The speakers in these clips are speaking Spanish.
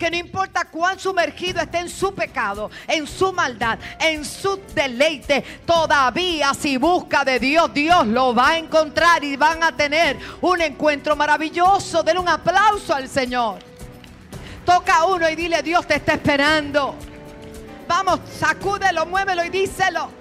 que no importa cuán sumergido esté en su pecado, en su maldad, en su deleite, todavía si busca de Dios, Dios lo va a encontrar y van a tener un encuentro maravilloso. Den un aplauso al Señor. Toca uno y dile, Dios te está esperando. Vamos, sacúdelo, muévelo y díselo.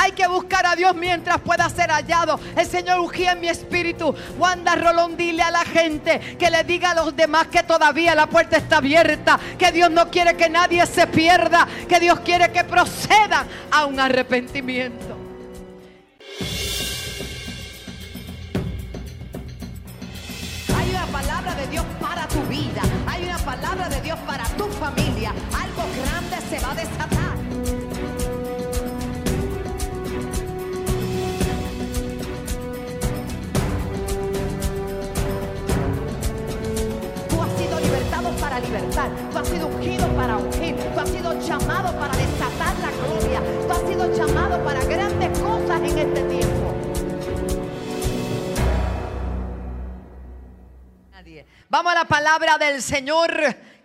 Hay que buscar a Dios mientras pueda ser hallado. El Señor ungía en mi espíritu. Wanda Rolón, dile a la gente que le diga a los demás que todavía la puerta está abierta. Que Dios no quiere que nadie se pierda. Que Dios quiere que procedan a un arrepentimiento. Hay una palabra de Dios para tu vida. Hay una palabra de Dios para tu familia. Algo grande se va a desatar. Para libertar. Tú has sido ungido para ungir. Tú has sido llamado para desatar la gloria. Tú has sido llamado para grandes cosas en este tiempo. Nadie. Vamos a la palabra del Señor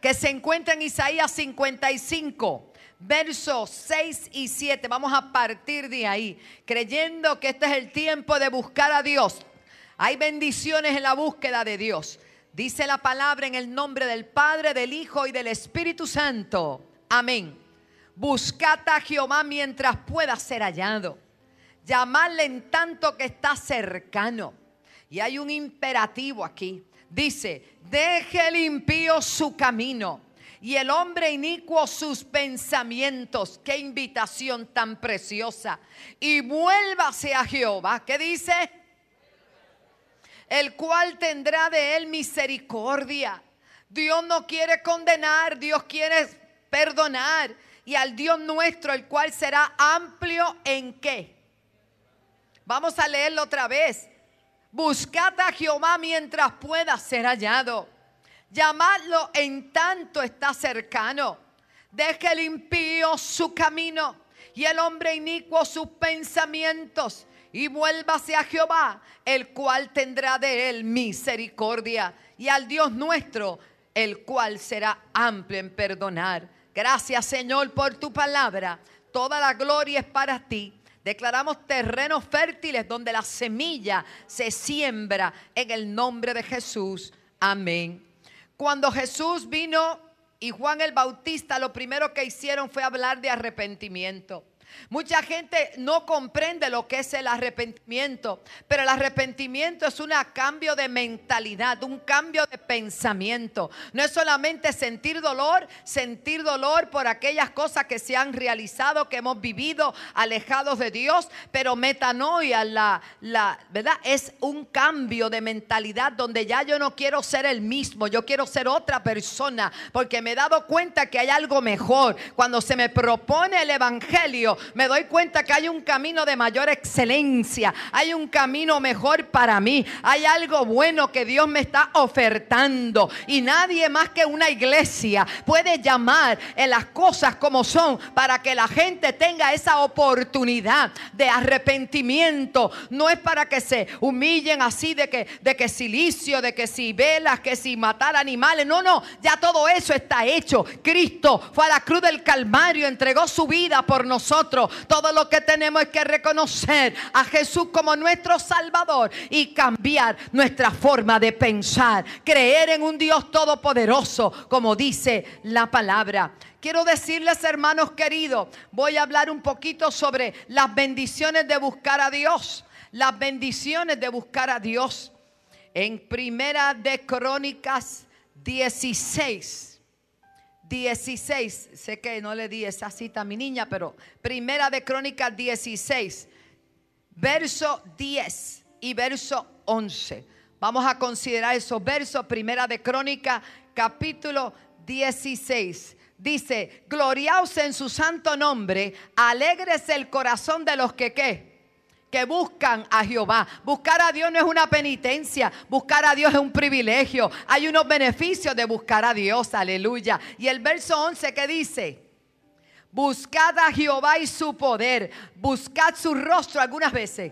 que se encuentra en Isaías 55. Versos 6 y 7. Vamos a partir de ahí, creyendo que este es el tiempo de buscar a Dios. Hay bendiciones en la búsqueda de Dios. Dice la palabra en el nombre del Padre, del Hijo y del Espíritu Santo. Amén. Buscad a Jehová mientras pueda ser hallado. Llamadle en tanto que está cercano. Y hay un imperativo aquí. Dice, deje el impío su camino y el hombre inicuo sus pensamientos. Qué invitación tan preciosa. Y vuélvase a Jehová. ¿Qué dice? El cual tendrá de él misericordia. Dios no quiere condenar, Dios quiere perdonar. Y al Dios nuestro, el cual será amplio en qué. Vamos a leerlo otra vez. Buscad a Jehová mientras pueda ser hallado. Llamadlo en tanto está cercano. Deje el impío su camino y el hombre inicuo sus pensamientos y vuélvase a Jehová, el cual tendrá de él misericordia, y al Dios nuestro, el cual será amplio en perdonar. Gracias Señor por tu palabra. Toda la gloria es para ti. Declaramos terrenos fértiles donde la semilla se siembra en el nombre de Jesús. Amén. Cuando Jesús vino y Juan el Bautista, lo primero que hicieron fue hablar de arrepentimiento. Mucha gente no comprende lo que es el arrepentimiento, pero el arrepentimiento es un cambio de mentalidad, un cambio de pensamiento. No es solamente sentir dolor, sentir dolor por aquellas cosas que se han realizado, que hemos vivido alejados de Dios, pero metanoia, la, la verdad, es un cambio de mentalidad donde ya yo no quiero ser el mismo, yo quiero ser otra persona, porque me he dado cuenta que hay algo mejor. Cuando se me propone el evangelio, me doy cuenta que hay un camino de mayor excelencia, hay un camino mejor para mí, hay algo bueno que Dios me está ofertando y nadie más que una iglesia puede llamar en las cosas como son para que la gente tenga esa oportunidad de arrepentimiento. No es para que se humillen así de que de que silicio, de que si velas, que si matar animales. No, no, ya todo eso está hecho. Cristo fue a la cruz del Calvario, entregó su vida por nosotros. Todo lo que tenemos es que reconocer a Jesús como nuestro Salvador y cambiar nuestra forma de pensar. Creer en un Dios todopoderoso, como dice la palabra. Quiero decirles, hermanos queridos, voy a hablar un poquito sobre las bendiciones de buscar a Dios. Las bendiciones de buscar a Dios. En Primera de Crónicas 16. 16, sé que no le di esa cita a mi niña, pero Primera de Crónicas 16, verso 10 y verso 11. Vamos a considerar esos versos, Primera de Crónicas, capítulo 16. Dice, gloriaos en su santo nombre, alégrese el corazón de los que qué que buscan a Jehová. Buscar a Dios no es una penitencia, buscar a Dios es un privilegio. Hay unos beneficios de buscar a Dios, aleluya. Y el verso 11 que dice, buscad a Jehová y su poder, buscad su rostro algunas veces.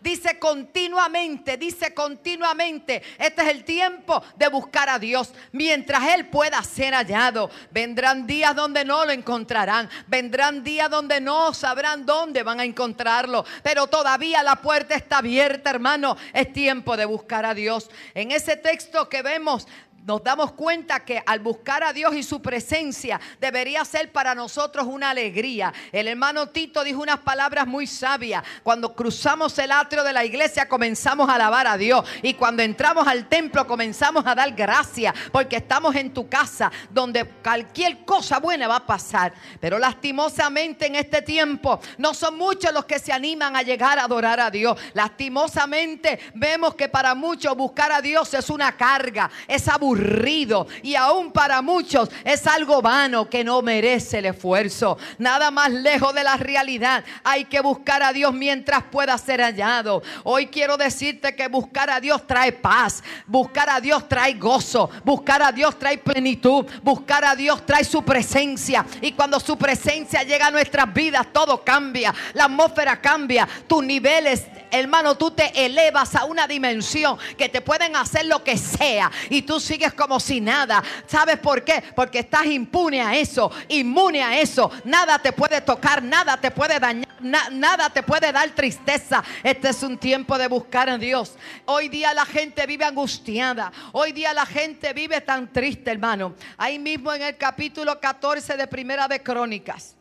Dice continuamente, dice continuamente. Este es el tiempo de buscar a Dios mientras Él pueda ser hallado. Vendrán días donde no lo encontrarán. Vendrán días donde no sabrán dónde van a encontrarlo. Pero todavía la puerta está abierta, hermano. Es tiempo de buscar a Dios. En ese texto que vemos nos damos cuenta que al buscar a Dios y su presencia debería ser para nosotros una alegría. El hermano Tito dijo unas palabras muy sabias. Cuando cruzamos el atrio de la iglesia comenzamos a alabar a Dios y cuando entramos al templo comenzamos a dar gracias porque estamos en tu casa donde cualquier cosa buena va a pasar. Pero lastimosamente en este tiempo no son muchos los que se animan a llegar a adorar a Dios. Lastimosamente vemos que para muchos buscar a Dios es una carga, es aburrido y aún para muchos es algo vano que no merece el esfuerzo. Nada más lejos de la realidad. Hay que buscar a Dios mientras pueda ser hallado. Hoy quiero decirte que buscar a Dios trae paz, buscar a Dios trae gozo, buscar a Dios trae plenitud, buscar a Dios trae su presencia. Y cuando su presencia llega a nuestras vidas, todo cambia, la atmósfera cambia, tus niveles hermano, tú te elevas a una dimensión que te pueden hacer lo que sea y tú sigues como si nada. ¿Sabes por qué? Porque estás impune a eso, inmune a eso. Nada te puede tocar, nada te puede dañar, nada te puede dar tristeza. Este es un tiempo de buscar a Dios. Hoy día la gente vive angustiada. Hoy día la gente vive tan triste, hermano. Ahí mismo en el capítulo 14 de Primera de Crónicas.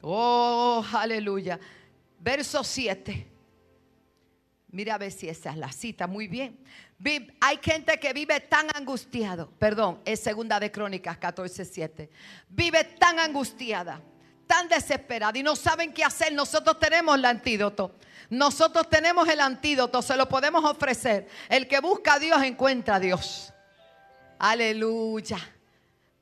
Oh, aleluya verso 7. Mira a ver si esa es la cita. Muy bien. Hay gente que vive tan angustiado. Perdón, es segunda de Crónicas 14, 7. Vive tan angustiada, tan desesperada y no saben qué hacer. Nosotros tenemos el antídoto. Nosotros tenemos el antídoto, se lo podemos ofrecer. El que busca a Dios encuentra a Dios. Aleluya.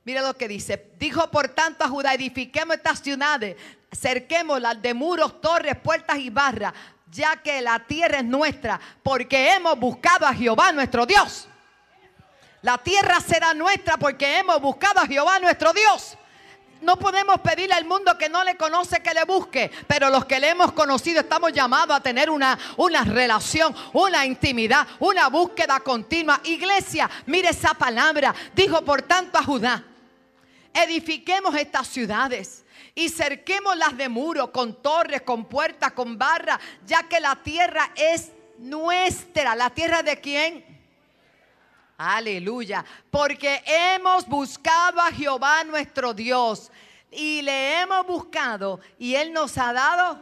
Mira lo que dice. Dijo por tanto a Judá, edifiquemos estas ciudades, cerquémoslas de muros, torres, puertas y barras, ya que la tierra es nuestra, porque hemos buscado a Jehová nuestro Dios. La tierra será nuestra porque hemos buscado a Jehová nuestro Dios. No podemos pedirle al mundo que no le conoce que le busque, pero los que le hemos conocido estamos llamados a tener una, una relación, una intimidad, una búsqueda continua. Iglesia, mire esa palabra. Dijo por tanto a Judá, edifiquemos estas ciudades y cerquemos las de muro, con torres, con puertas, con barras, ya que la tierra es nuestra. ¿La tierra de quién? Aleluya. Porque hemos buscado a Jehová nuestro Dios y le hemos buscado y Él nos ha dado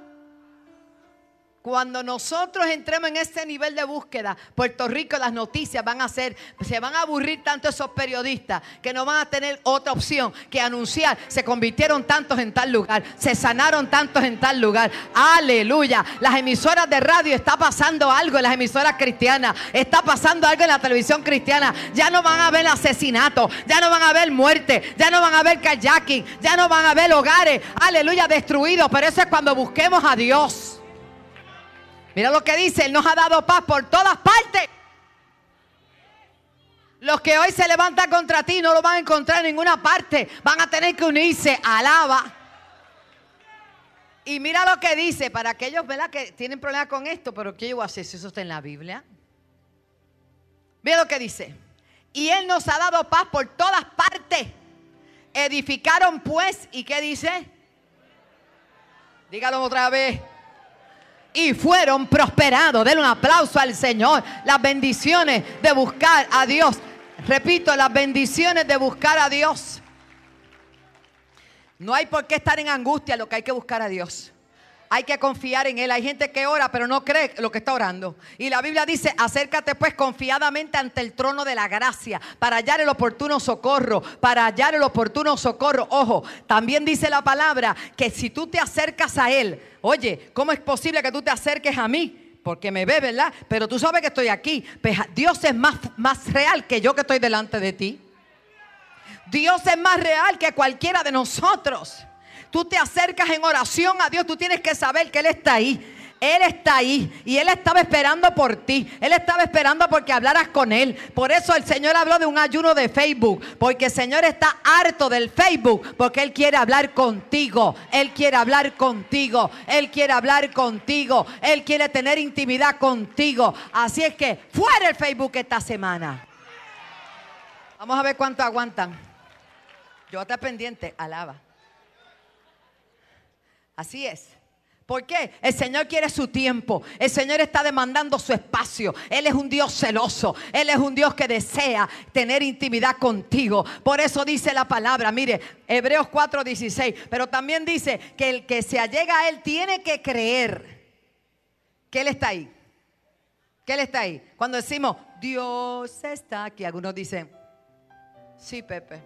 cuando nosotros entremos en este nivel de búsqueda, Puerto Rico las noticias van a ser, se van a aburrir tanto esos periodistas que no van a tener otra opción que anunciar, se convirtieron tantos en tal lugar, se sanaron tantos en tal lugar. Aleluya. Las emisoras de radio está pasando algo en las emisoras cristianas, está pasando algo en la televisión cristiana. Ya no van a ver asesinatos, ya no van a ver muerte, ya no van a ver kayaking, ya no van a ver hogares, aleluya, destruidos. Pero eso es cuando busquemos a Dios. Mira lo que dice, Él nos ha dado paz por todas partes. Los que hoy se levantan contra ti no lo van a encontrar en ninguna parte. Van a tener que unirse. Alaba. Y mira lo que dice, para aquellos ¿verdad? que tienen problemas con esto, pero ¿qué yo voy a hacer si eso está en la Biblia? Mira lo que dice. Y Él nos ha dado paz por todas partes. Edificaron pues, ¿y qué dice? Dígalo otra vez y fueron prosperados. Denle un aplauso al Señor. Las bendiciones de buscar a Dios. Repito, las bendiciones de buscar a Dios. No hay por qué estar en angustia, lo que hay que buscar a Dios. Hay que confiar en Él. Hay gente que ora, pero no cree lo que está orando. Y la Biblia dice, acércate pues confiadamente ante el trono de la gracia para hallar el oportuno socorro, para hallar el oportuno socorro. Ojo, también dice la palabra que si tú te acercas a Él, oye, ¿cómo es posible que tú te acerques a mí? porque me ve, ¿verdad? Pero tú sabes que estoy aquí. Pues, Dios es más, más real que yo que estoy delante de ti. Dios es más real que cualquiera de nosotros tú te acercas en oración a Dios, tú tienes que saber que Él está ahí. Él está ahí y Él estaba esperando por ti. Él estaba esperando porque hablaras con Él. Por eso el Señor habló de un ayuno de Facebook. Porque el Señor está harto del Facebook. Porque Él quiere hablar contigo. Él quiere hablar contigo. Él quiere hablar contigo. Él quiere tener intimidad contigo. Así es que fuera el Facebook esta semana. Vamos a ver cuánto aguantan. Yo estar pendiente. Alaba. Así es. ¿Por qué? El Señor quiere su tiempo. El Señor está demandando su espacio. Él es un Dios celoso. Él es un Dios que desea tener intimidad contigo. Por eso dice la palabra, mire, Hebreos 4:16. Pero también dice que el que se allega a Él tiene que creer que Él está ahí. Que Él está ahí. Cuando decimos, Dios está aquí, algunos dicen, sí, Pepe.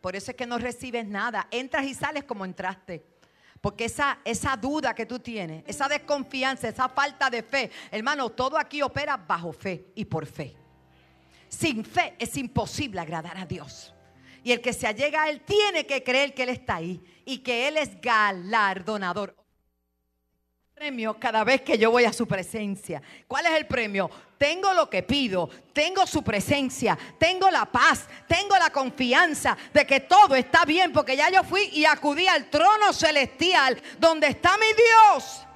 Por eso es que no recibes nada. Entras y sales como entraste. Porque esa, esa duda que tú tienes, esa desconfianza, esa falta de fe, hermano, todo aquí opera bajo fe y por fe. Sin fe es imposible agradar a Dios. Y el que se allega a Él tiene que creer que Él está ahí y que Él es galardonador premio cada vez que yo voy a su presencia. ¿Cuál es el premio? Tengo lo que pido, tengo su presencia, tengo la paz, tengo la confianza de que todo está bien porque ya yo fui y acudí al trono celestial donde está mi Dios.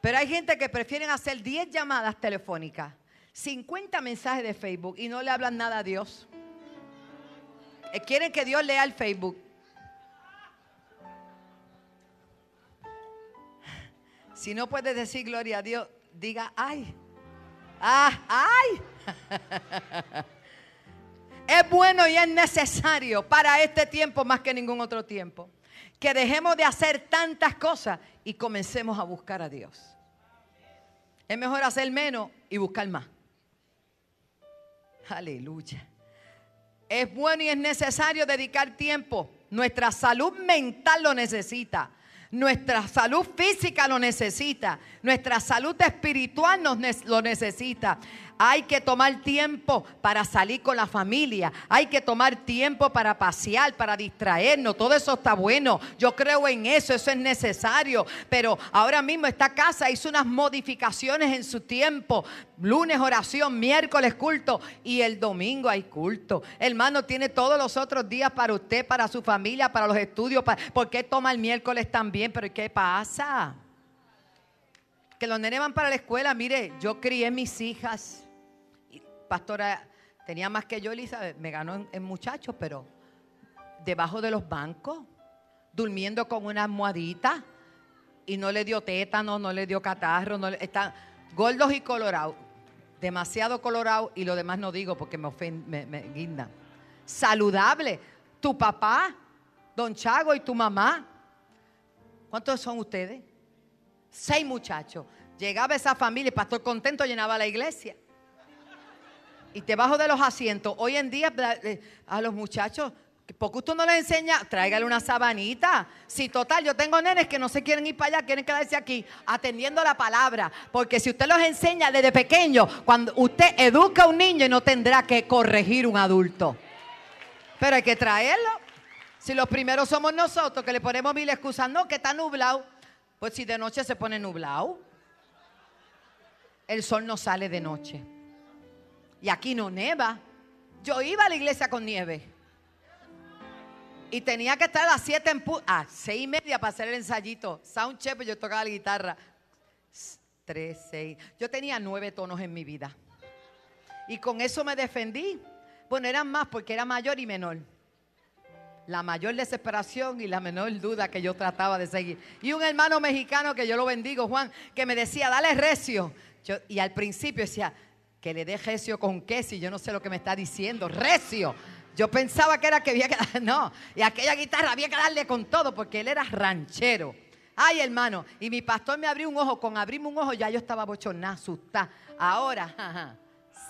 Pero hay gente que prefieren hacer 10 llamadas telefónicas, 50 mensajes de Facebook y no le hablan nada a Dios. Eh, quieren que Dios lea el Facebook. Si no puedes decir gloria a Dios, diga ay. Ah, ay. es bueno y es necesario para este tiempo más que ningún otro tiempo que dejemos de hacer tantas cosas y comencemos a buscar a Dios. Es mejor hacer menos y buscar más. Aleluya. Es bueno y es necesario dedicar tiempo. Nuestra salud mental lo necesita. Nuestra salud física lo necesita. Nuestra salud espiritual nos lo necesita. Hay que tomar tiempo para salir con la familia. Hay que tomar tiempo para pasear, para distraernos. Todo eso está bueno. Yo creo en eso, eso es necesario. Pero ahora mismo esta casa hizo unas modificaciones en su tiempo. Lunes oración, miércoles culto y el domingo hay culto. Hermano, tiene todos los otros días para usted, para su familia, para los estudios. ¿Por qué toma el miércoles también? Pero ¿qué pasa? Que los nenes van para la escuela. Mire, yo crié mis hijas pastora tenía más que yo, Elizabeth, me ganó en, muchachos, pero debajo de los bancos, durmiendo con una almohadita y no le dio tétano, no le dio catarro, no están gordos y colorados, demasiado colorados y lo demás no digo porque me ofende, me, guinda. Saludable, tu papá, don Chago y tu mamá. ¿Cuántos son ustedes? Seis muchachos. Llegaba esa familia, el pastor contento llenaba la iglesia y te bajo de los asientos. Hoy en día eh, a los muchachos, porque usted no les enseña, tráigale una sabanita. Si total, yo tengo nenes que no se quieren ir para allá, quieren quedarse aquí atendiendo la palabra. Porque si usted los enseña desde pequeño, cuando usted educa a un niño y no tendrá que corregir un adulto. Pero hay que traerlo. Si los primeros somos nosotros que le ponemos mil excusas, no, que está nublado. Pues si de noche se pone nublado, el sol no sale de noche. Y aquí no neva. Yo iba a la iglesia con nieve. Y tenía que estar a las 7 en a seis y media para hacer el ensayito. Sound check, yo tocaba la guitarra. Tres, seis. Yo tenía nueve tonos en mi vida. Y con eso me defendí. Bueno, eran más porque era mayor y menor. La mayor desesperación y la menor duda que yo trataba de seguir. Y un hermano mexicano que yo lo bendigo, Juan, que me decía, dale recio. y al principio decía, que le dé recio con queso y yo no sé lo que me está diciendo. Recio. Yo pensaba que era que había que darle, no, y aquella guitarra había que darle con todo porque él era ranchero. Ay, hermano, y mi pastor me abrió un ojo, con abrirme un ojo ya yo estaba bochornada, asustada. Ahora, ajá,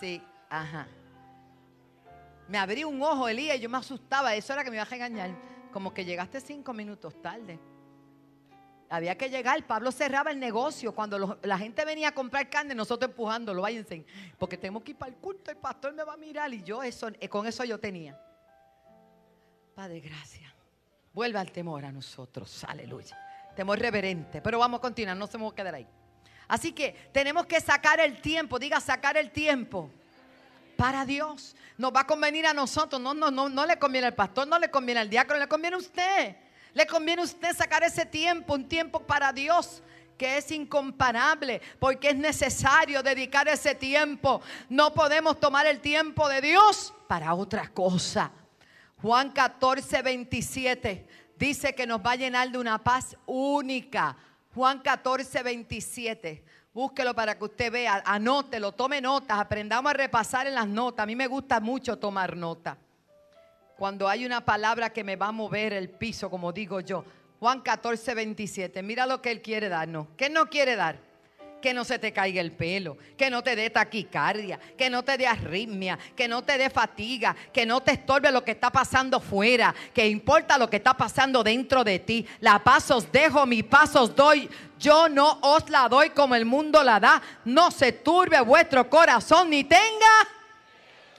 sí, ajá. Me abrí un ojo, Elías, y yo me asustaba, eso era que me iba a engañar. Como que llegaste cinco minutos tarde. Había que llegar. Pablo cerraba el negocio. Cuando la gente venía a comprar carne, nosotros empujándolo, váyanse. Porque tenemos que ir para el culto, el pastor me va a mirar. Y yo eso, eh, con eso yo tenía. Padre, gracias. Vuelva al temor a nosotros. Aleluya. Temor reverente. Pero vamos a continuar, no se me a quedar ahí. Así que tenemos que sacar el tiempo, diga sacar el tiempo para Dios. Nos va a convenir a nosotros, no, no, no, no le conviene al pastor, no le conviene al diácono, le conviene a usted. Le conviene a usted sacar ese tiempo, un tiempo para Dios que es incomparable, porque es necesario dedicar ese tiempo. No podemos tomar el tiempo de Dios para otra cosa. Juan 14, 27 dice que nos va a llenar de una paz única. Juan 14, 27. Búsquelo para que usted vea, anótelo, tome notas, aprendamos a repasar en las notas. A mí me gusta mucho tomar nota. Cuando hay una palabra que me va a mover el piso, como digo yo. Juan 14, 27. Mira lo que Él quiere darnos. ¿Qué no quiere dar? Que no se te caiga el pelo, que no te dé taquicardia, que no te dé arritmia, que no te dé fatiga, que no te estorbe lo que está pasando fuera, que importa lo que está pasando dentro de ti. La paz os dejo, mi paz os doy. Yo no os la doy como el mundo la da. No se turbe vuestro corazón ni tenga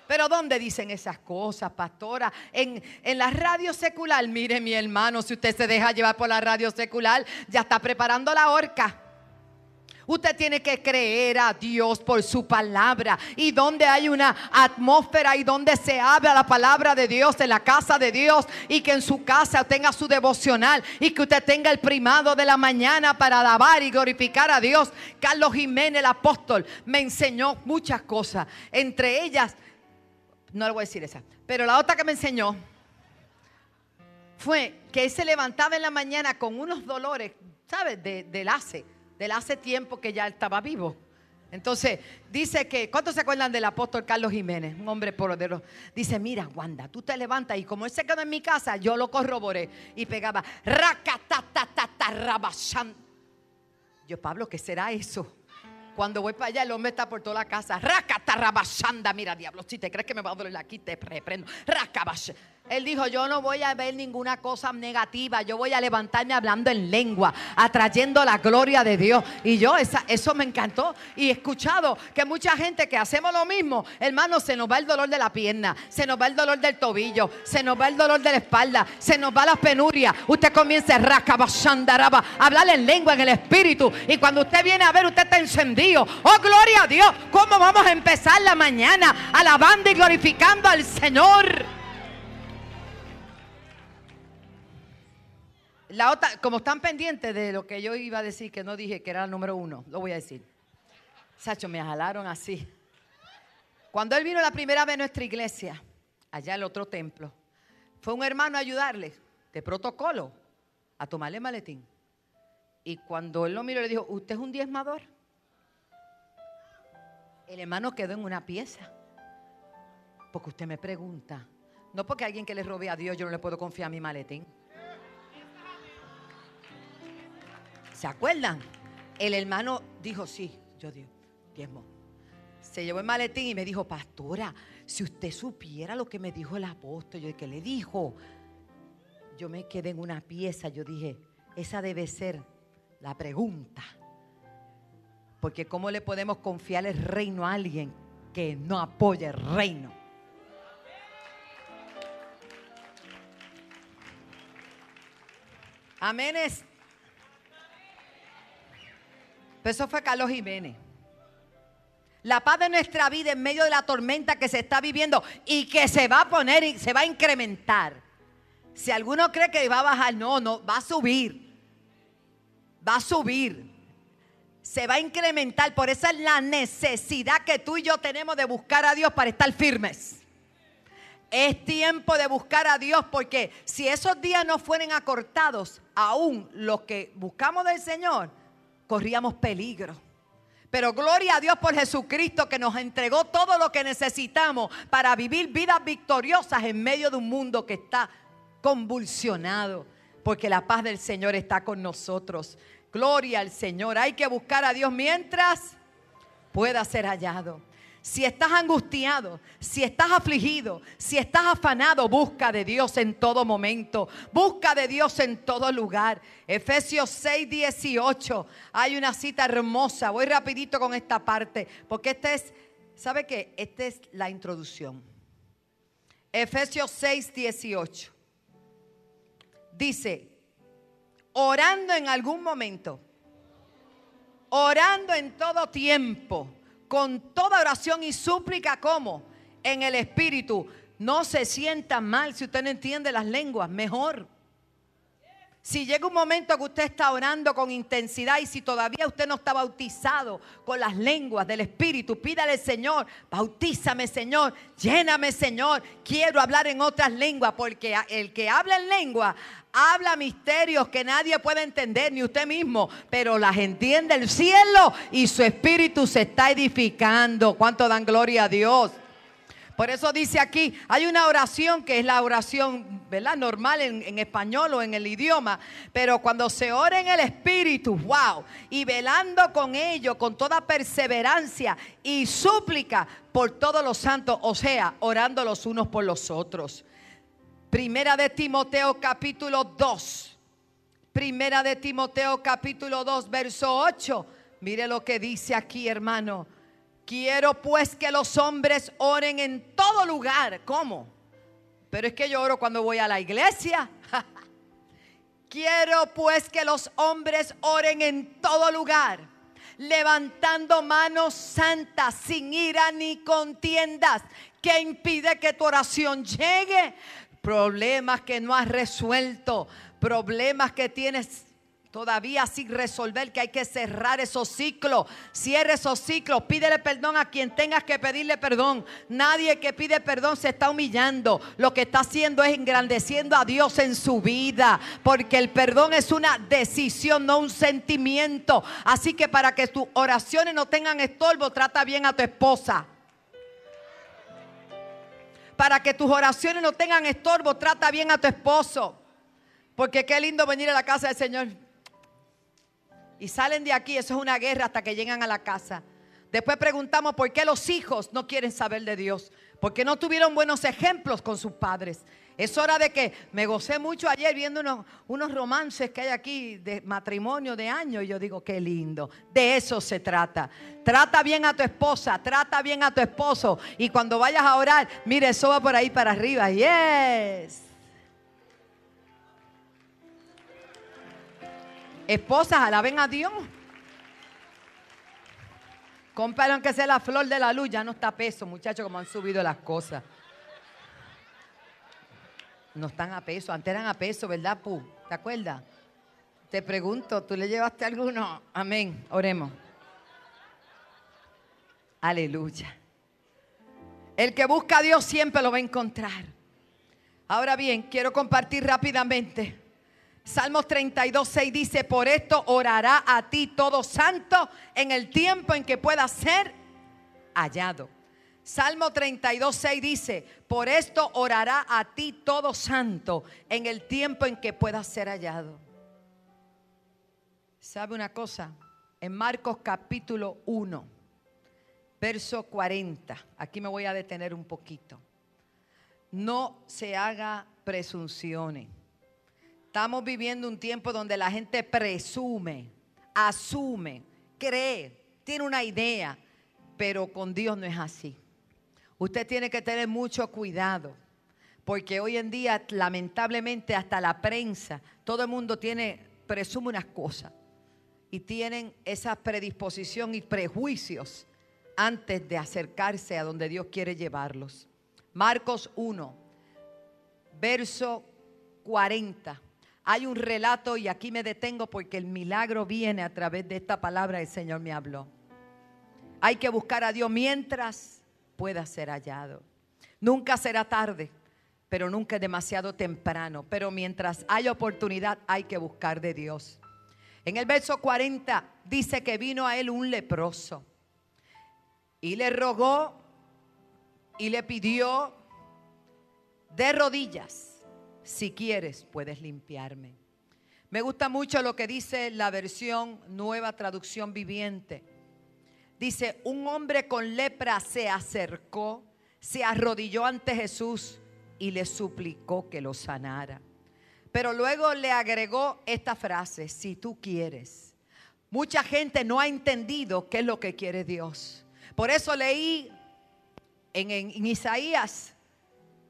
pero ¿dónde dicen esas cosas, pastora? En, en, la radio secular, mire mi hermano, si usted se deja llevar por la radio secular, ya está preparando la horca. Usted tiene que creer a Dios por su palabra. Y donde hay una atmósfera y donde se habla la palabra de Dios en la casa de Dios y que en su casa tenga su devocional y que usted tenga el primado de la mañana para alabar y glorificar a Dios. Carlos Jiménez, el apóstol, me enseñó muchas cosas. Entre ellas, no le voy a decir esa. Pero la otra que me enseñó fue que él se levantaba en la mañana con unos dolores, ¿sabes? De, del hace, del hace tiempo que ya estaba vivo. Entonces, dice que, ¿cuántos se acuerdan del apóstol Carlos Jiménez? Un hombre poderoso. Dice, mira, Wanda, tú te levantas y como él se quedó en mi casa, yo lo corroboré y pegaba, Yo, Pablo, ¿qué será eso? Cuando voy para allá, el hombre está por toda la casa. Racatarrabashanda. Mira, diablo, si te crees que me va a doler aquí, te reprendo. Racabash. Él dijo, yo no voy a ver ninguna cosa negativa, yo voy a levantarme hablando en lengua, atrayendo la gloria de Dios. Y yo, esa, eso me encantó. Y he escuchado que mucha gente que hacemos lo mismo, hermano, se nos va el dolor de la pierna, se nos va el dolor del tobillo, se nos va el dolor de la espalda, se nos va la penuria. Usted comienza a hablar en lengua, en el espíritu. Y cuando usted viene a ver, usted está encendido. Oh, gloria a Dios. ¿Cómo vamos a empezar la mañana alabando y glorificando al Señor? La otra, como están pendientes de lo que yo iba a decir, que no dije que era el número uno, lo voy a decir. Sacho, me jalaron así. Cuando él vino la primera vez a nuestra iglesia, allá en el otro templo, fue un hermano a ayudarle, de protocolo, a tomarle maletín. Y cuando él lo miró, le dijo, ¿usted es un diezmador? El hermano quedó en una pieza. Porque usted me pregunta. No porque alguien que le robe a Dios yo no le puedo confiar mi maletín. ¿Se acuerdan? El hermano dijo, sí, yo digo, diezmo. Se llevó el maletín y me dijo, pastora, si usted supiera lo que me dijo el apóstol, yo que le dijo, yo me quedé en una pieza, yo dije, esa debe ser la pregunta. Porque ¿cómo le podemos confiar el reino a alguien que no apoya el reino? Eso fue Carlos Jiménez. La paz de nuestra vida en medio de la tormenta que se está viviendo y que se va a poner y se va a incrementar. Si alguno cree que va a bajar, no, no, va a subir. Va a subir. Se va a incrementar. Por eso es la necesidad que tú y yo tenemos de buscar a Dios para estar firmes. Es tiempo de buscar a Dios porque si esos días no fueren acortados, aún los que buscamos del Señor, corríamos peligro. Pero gloria a Dios por Jesucristo que nos entregó todo lo que necesitamos para vivir vidas victoriosas en medio de un mundo que está convulsionado. Porque la paz del Señor está con nosotros. Gloria al Señor. Hay que buscar a Dios mientras pueda ser hallado. Si estás angustiado, si estás afligido, si estás afanado, busca de Dios en todo momento. Busca de Dios en todo lugar. Efesios 6, 18. Hay una cita hermosa. Voy rapidito con esta parte, porque esta es, ¿sabe qué? Esta es la introducción. Efesios 6, 18. Dice, orando en algún momento, orando en todo tiempo, con toda oración y súplica, como en el Espíritu. No se sienta mal si usted no entiende las lenguas, mejor. Si llega un momento que usted está orando con intensidad y si todavía usted no está bautizado con las lenguas del Espíritu, pídale Señor, bautízame Señor, lléname Señor, quiero hablar en otras lenguas porque el que habla en lengua habla misterios que nadie puede entender, ni usted mismo, pero las entiende el cielo y su espíritu se está edificando. ¿Cuánto dan gloria a Dios? Por eso dice aquí, hay una oración que es la oración, ¿verdad? Normal en, en, español o en el idioma, pero cuando se ora en el Espíritu, wow, y velando con ello, con toda perseverancia y súplica por todos los santos, o sea, orando los unos por los otros. Primera de Timoteo capítulo 2. Primera de Timoteo capítulo 2, verso 8. Mire lo que dice aquí, hermano. Quiero pues que los hombres oren en todo lugar. ¿Cómo? Pero es que yo oro cuando voy a la iglesia. Quiero pues que los hombres oren en todo lugar, levantando manos santas, sin ira ni contiendas. ¿Qué impide que tu oración llegue? Problemas que no has resuelto, problemas que tienes todavía sin resolver, que hay que cerrar esos ciclos. Cierre esos ciclos, pídele perdón a quien tengas que pedirle perdón. Nadie que pide perdón se está humillando. Lo que está haciendo es engrandeciendo a Dios en su vida, porque el perdón es una decisión, no un sentimiento. Así que para que tus oraciones no tengan estorbo, trata bien a tu esposa para que tus oraciones no tengan estorbo, trata bien a tu esposo. Porque qué lindo venir a la casa del Señor. Y salen de aquí, eso es una guerra hasta que llegan a la casa. Después preguntamos por qué los hijos no quieren saber de Dios. Porque no tuvieron buenos ejemplos con sus padres. Es hora de que me gocé mucho ayer viendo unos, unos romances que hay aquí de matrimonio de años. Y yo digo, qué lindo. De eso se trata. Trata bien a tu esposa, trata bien a tu esposo. Y cuando vayas a orar, mire, eso va por ahí para arriba. Yes. Esposas, alaben a Dios. Comparen aunque sea la flor de la luz, ya no está peso, muchachos, como han subido las cosas. No están a peso, antes eran a peso, ¿verdad, Pu? ¿Te acuerdas? Te pregunto, ¿tú le llevaste alguno? Amén, oremos. Aleluya. El que busca a Dios siempre lo va a encontrar. Ahora bien, quiero compartir rápidamente Salmos 32, 6 dice, por esto orará a ti todo santo en el tiempo en que pueda ser hallado. Salmo 32, 6 dice, por esto orará a ti todo santo en el tiempo en que pueda ser hallado. ¿Sabe una cosa? En Marcos capítulo 1, verso 40, aquí me voy a detener un poquito. No se haga presunciones. Estamos viviendo un tiempo donde la gente presume, asume, cree, tiene una idea, pero con Dios no es así. Usted tiene que tener mucho cuidado, porque hoy en día lamentablemente hasta la prensa, todo el mundo tiene, presume unas cosas y tienen esa predisposición y prejuicios antes de acercarse a donde Dios quiere llevarlos. Marcos 1, verso 40. Hay un relato y aquí me detengo porque el milagro viene a través de esta palabra el Señor me habló. Hay que buscar a Dios mientras pueda ser hallado. Nunca será tarde, pero nunca es demasiado temprano. Pero mientras hay oportunidad hay que buscar de Dios. En el verso 40 dice que vino a él un leproso y le rogó y le pidió de rodillas si quieres puedes limpiarme. Me gusta mucho lo que dice la versión nueva traducción viviente. Dice, un hombre con lepra se acercó, se arrodilló ante Jesús y le suplicó que lo sanara. Pero luego le agregó esta frase, si tú quieres. Mucha gente no ha entendido qué es lo que quiere Dios. Por eso leí en, en Isaías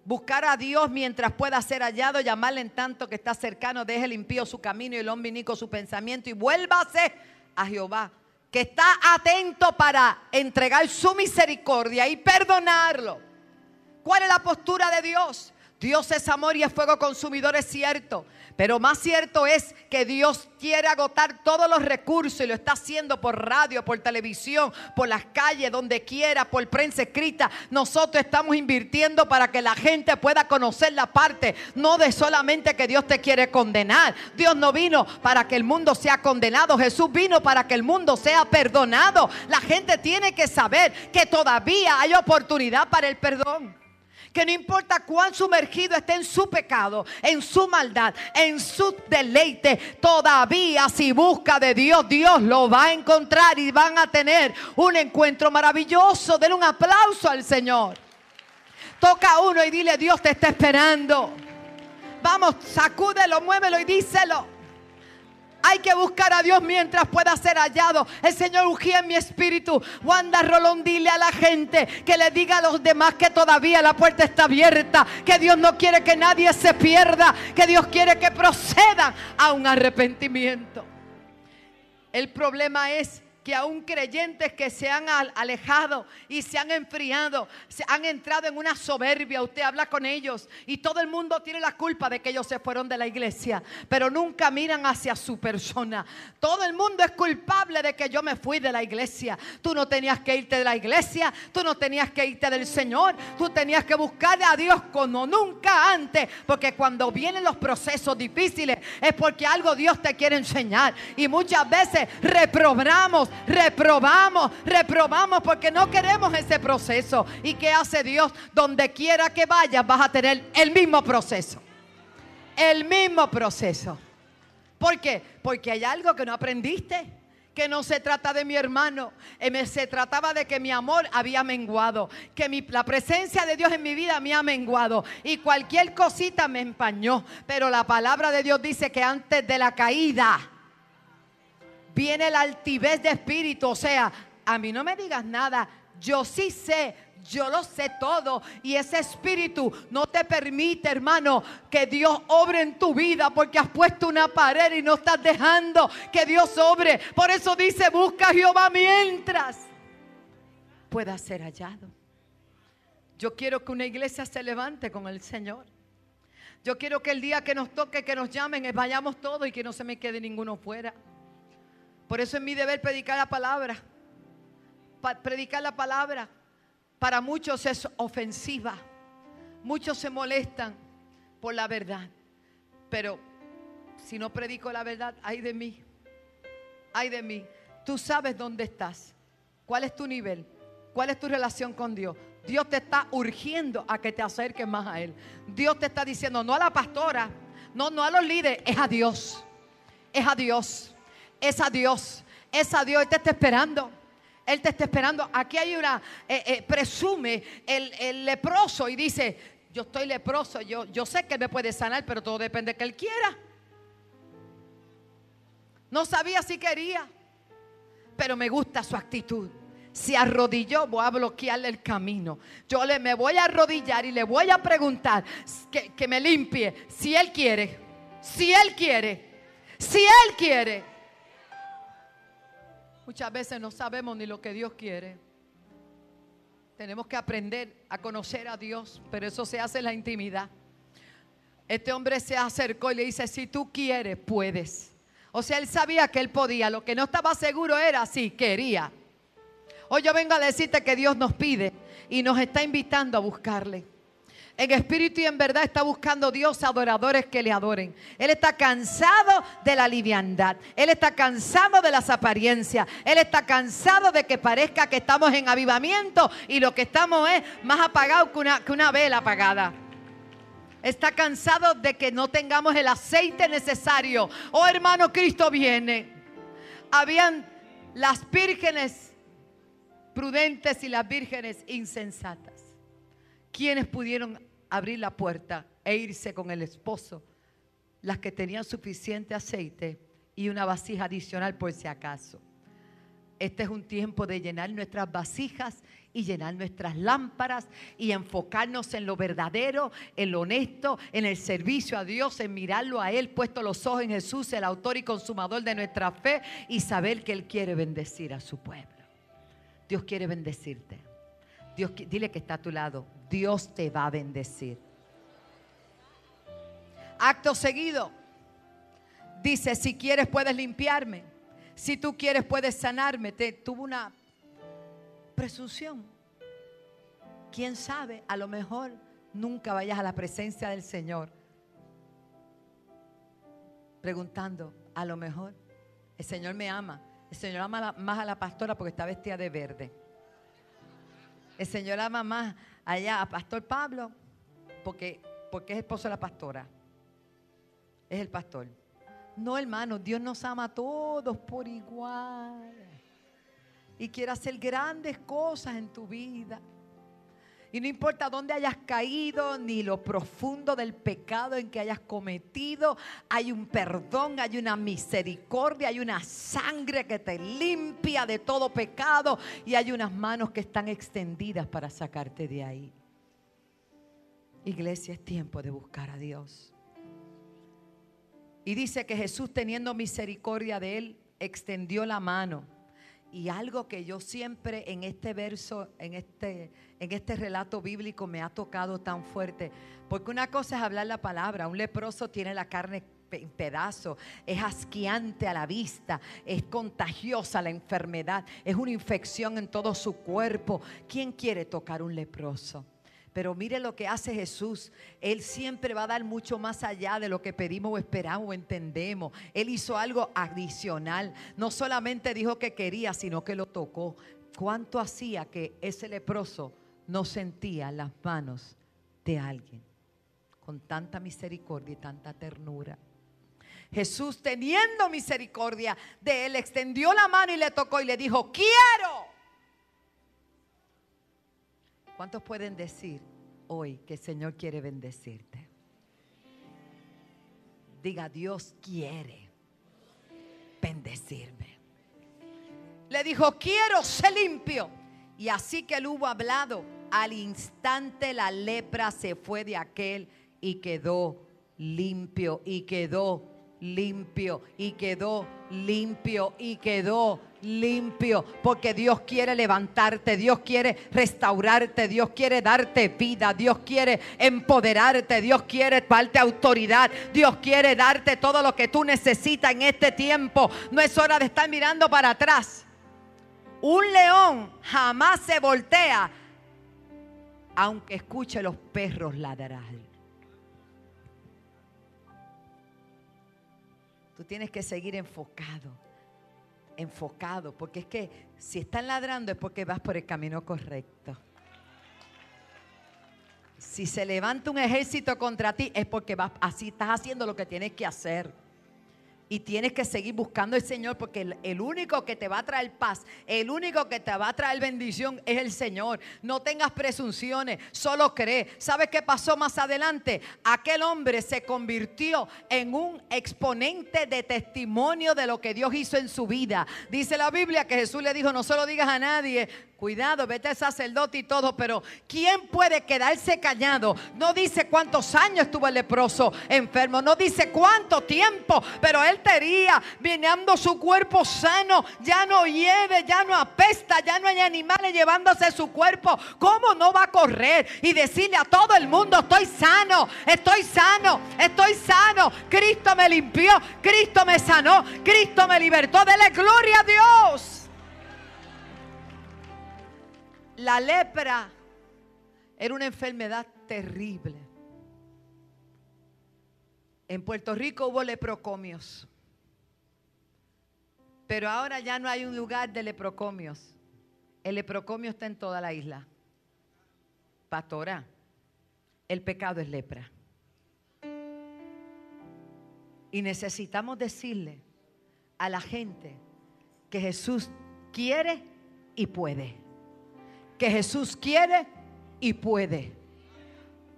Buscar a Dios mientras pueda ser hallado, llamarle en tanto que está cercano, deje el impío su camino y el hombre su pensamiento y vuélvase a Jehová, que está atento para entregar su misericordia y perdonarlo. ¿Cuál es la postura de Dios? Dios es amor y es fuego consumidor, es cierto. Pero más cierto es que Dios quiere agotar todos los recursos y lo está haciendo por radio, por televisión, por las calles, donde quiera, por prensa escrita. Nosotros estamos invirtiendo para que la gente pueda conocer la parte, no de solamente que Dios te quiere condenar. Dios no vino para que el mundo sea condenado, Jesús vino para que el mundo sea perdonado. La gente tiene que saber que todavía hay oportunidad para el perdón que no importa cuán sumergido esté en su pecado, en su maldad, en su deleite, todavía si busca de Dios, Dios lo va a encontrar y van a tener un encuentro maravilloso. Den un aplauso al Señor. Toca uno y dile, Dios te está esperando. Vamos, sacúdelo, muévelo y díselo. Hay que buscar a Dios mientras pueda ser hallado. El Señor ungía en mi espíritu. Wanda Rolón, dile a la gente que le diga a los demás que todavía la puerta está abierta. Que Dios no quiere que nadie se pierda. Que Dios quiere que procedan a un arrepentimiento. El problema es que aún creyentes que se han alejado y se han enfriado, se han entrado en una soberbia. Usted habla con ellos y todo el mundo tiene la culpa de que ellos se fueron de la iglesia, pero nunca miran hacia su persona. Todo el mundo es culpable de que yo me fui de la iglesia. Tú no tenías que irte de la iglesia, tú no tenías que irte del Señor, tú tenías que buscar a Dios como nunca antes, porque cuando vienen los procesos difíciles es porque algo Dios te quiere enseñar y muchas veces reprobamos reprobamos, reprobamos porque no queremos ese proceso. ¿Y qué hace Dios? Donde quiera que vayas vas a tener el mismo proceso. El mismo proceso. ¿Por qué? Porque hay algo que no aprendiste que no se trata de mi hermano, eh, se trataba de que mi amor había menguado, que la presencia de Dios en mi vida me ha menguado y cualquier cosita me empañó. Pero la palabra de Dios dice que antes de la caída, viene la altivez de espíritu. O sea, a mí no me digas nada, yo sí sé, yo lo sé todo. Y ese espíritu no te permite, hermano, que Dios obre en tu vida porque has puesto una pared y no estás dejando que Dios obre. Por eso dice, busca a Jehová mientras pueda ser hallado. Yo quiero que una iglesia se levante con el Señor. Yo quiero que el día que nos toque, que nos llamen, vayamos todos y que no se me quede ninguno fuera. Por eso es mi deber predicar la palabra. predicar la palabra para muchos es ofensiva. Muchos se molestan por la verdad. Pero si no predico la verdad, ay de mí. Ay de mí. Tú sabes dónde estás. ¿Cuál es tu nivel? ¿Cuál es tu relación con Dios? Dios te está urgiendo a que te acerques más a Él. Dios te está diciendo, no a la pastora, no, no a los líderes, es a Dios. Es a Dios es a Dios. Es a Dios. Él te está esperando. Él te está esperando. Aquí hay una, eh, eh, presume el, leproso y dice, yo estoy leproso, yo, yo sé que me puede sanar, pero todo depende de que Él quiera. No sabía si quería, pero me gusta su actitud. Se arrodilló, voy a bloquearle el camino. Yo le, me voy a arrodillar y le voy a preguntar que, que me limpie si Él quiere. Si Él quiere. Si Él quiere. Muchas veces no sabemos ni lo que Dios quiere. Tenemos que aprender a conocer a Dios, pero eso se hace en la intimidad. Este hombre se acercó y le dice, si tú quieres, puedes. O sea, él sabía que él podía. Lo que no estaba seguro era si quería. Hoy yo vengo a decirte que Dios nos pide y nos está invitando a buscarle. En espíritu y en verdad está buscando Dios adoradores que le adoren. Él está cansado de la liviandad. Él está cansado de las apariencias. Él está cansado de que parezca que estamos en avivamiento y lo que estamos es más apagado que una, que una vela apagada. Está cansado de que no tengamos el aceite necesario. Oh hermano, Cristo viene. Habían las vírgenes prudentes y las vírgenes insensatas. ¿Quiénes pudieron abrir la puerta e irse con el esposo, las que tenían suficiente aceite y una vasija adicional por si acaso. Este es un tiempo de llenar nuestras vasijas y llenar nuestras lámparas y enfocarnos en lo verdadero, en lo honesto, en el servicio a Dios, en mirarlo a Él, puesto los ojos en Jesús, el autor y consumador de nuestra fe, y saber que Él quiere bendecir a su pueblo. Dios quiere bendecirte. Dios, dile que está a tu lado. Dios te va a bendecir. Acto seguido, dice, si quieres puedes limpiarme. Si tú quieres puedes sanarme. Te, tuvo una presunción. ¿Quién sabe? A lo mejor nunca vayas a la presencia del Señor preguntando, a lo mejor el Señor me ama. El Señor ama más a la pastora porque está vestida de verde. El Señor ama más allá a Pastor Pablo porque, porque es esposo de la pastora. Es el pastor. No, hermano, Dios nos ama a todos por igual y quiere hacer grandes cosas en tu vida. Y no importa dónde hayas caído, ni lo profundo del pecado en que hayas cometido, hay un perdón, hay una misericordia, hay una sangre que te limpia de todo pecado y hay unas manos que están extendidas para sacarte de ahí. Iglesia, es tiempo de buscar a Dios. Y dice que Jesús teniendo misericordia de él, extendió la mano y algo que yo siempre en este verso, en este, en este relato bíblico me ha tocado tan fuerte, porque una cosa es hablar la palabra, un leproso tiene la carne en pedazos, es asqueante a la vista, es contagiosa la enfermedad, es una infección en todo su cuerpo. ¿Quién quiere tocar un leproso? Pero mire lo que hace Jesús. Él siempre va a dar mucho más allá de lo que pedimos o esperamos o entendemos. Él hizo algo adicional. No solamente dijo que quería, sino que lo tocó. ¿Cuánto hacía que ese leproso no sentía las manos de alguien? Con tanta misericordia y tanta ternura. Jesús teniendo misericordia de él, extendió la mano y le tocó y le dijo, quiero ¿Cuántos pueden decir hoy que el Señor quiere bendecirte? Diga, Dios quiere bendecirme. Le dijo, quiero ser limpio. Y así que él hubo hablado, al instante la lepra se fue de aquel y quedó limpio y quedó limpio y quedó limpio y quedó limpio, porque Dios quiere levantarte, Dios quiere restaurarte, Dios quiere darte vida, Dios quiere empoderarte, Dios quiere darte autoridad, Dios quiere darte todo lo que tú necesitas en este tiempo. No es hora de estar mirando para atrás. Un león jamás se voltea, aunque escuche los perros ladrar. Tú tienes que seguir enfocado, enfocado, porque es que si están ladrando es porque vas por el camino correcto. Si se levanta un ejército contra ti es porque vas, así estás haciendo lo que tienes que hacer. Y tienes que seguir buscando al Señor porque el, único que te va a traer paz, el único que te va a traer bendición es el Señor. No tengas presunciones, solo cree. ¿Sabes qué pasó más adelante? Aquel hombre se convirtió en un exponente de testimonio de lo que Dios hizo en su vida. Dice la Biblia que Jesús le dijo, no solo digas a nadie, Cuidado, vete al sacerdote y todo, pero ¿quién puede quedarse callado? No dice cuántos años estuvo el leproso enfermo, no dice cuánto tiempo, pero él tenía, viniendo su cuerpo sano, ya no lleve, ya no apesta, ya no hay animales llevándose su cuerpo. ¿Cómo no va a correr y decirle a todo el mundo, estoy sano, estoy sano, estoy sano? Cristo me limpió, Cristo me sanó, Cristo me libertó. Dele gloria a Dios. La lepra era una enfermedad terrible. En Puerto Rico hubo leprocomios. Pero ahora ya no hay un lugar de leprocomios. El leprocomio está en toda la isla. Pastora, el pecado es lepra. Y necesitamos decirle a la gente que Jesús quiere y puede que Jesús quiere y puede.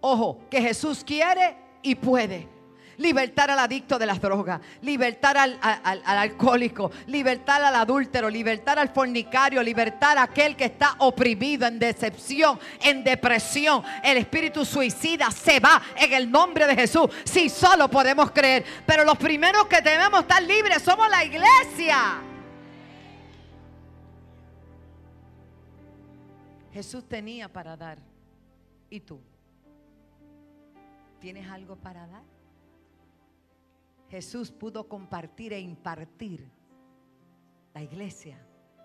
Ojo, que Jesús quiere y puede. Libertar al adicto de las drogas, libertar al, al, al alcohólico, libertar al adúltero, libertar al fornicario, libertar a aquel que está oprimido en decepción, en depresión. El espíritu suicida se va en el nombre de Jesús. Si solo podemos creer. Pero los primeros que debemos estar libres somos la iglesia. Jesús tenía para dar. ¿Y tú? ¿Tienes algo para dar? Jesús pudo compartir e impartir. La iglesia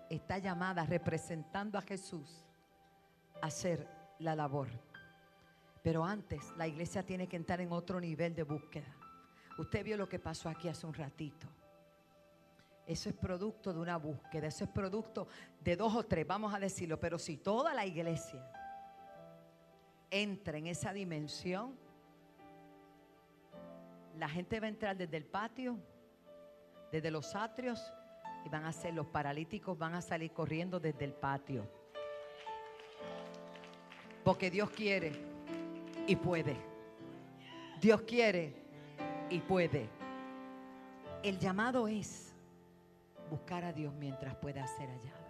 está llamada representando a Jesús a hacer la labor. Pero antes la iglesia tiene que entrar en otro nivel de búsqueda. Usted vio lo que pasó aquí hace un ratito. Eso es producto de una búsqueda, eso es producto de dos o tres, vamos a decirlo, pero si toda la iglesia entra en esa dimensión, la gente va a entrar desde el patio, desde los atrios, y van a ser los paralíticos, van a salir corriendo desde el patio. Porque Dios quiere y puede. Dios quiere y puede. El llamado es buscar a Dios mientras pueda ser hallado.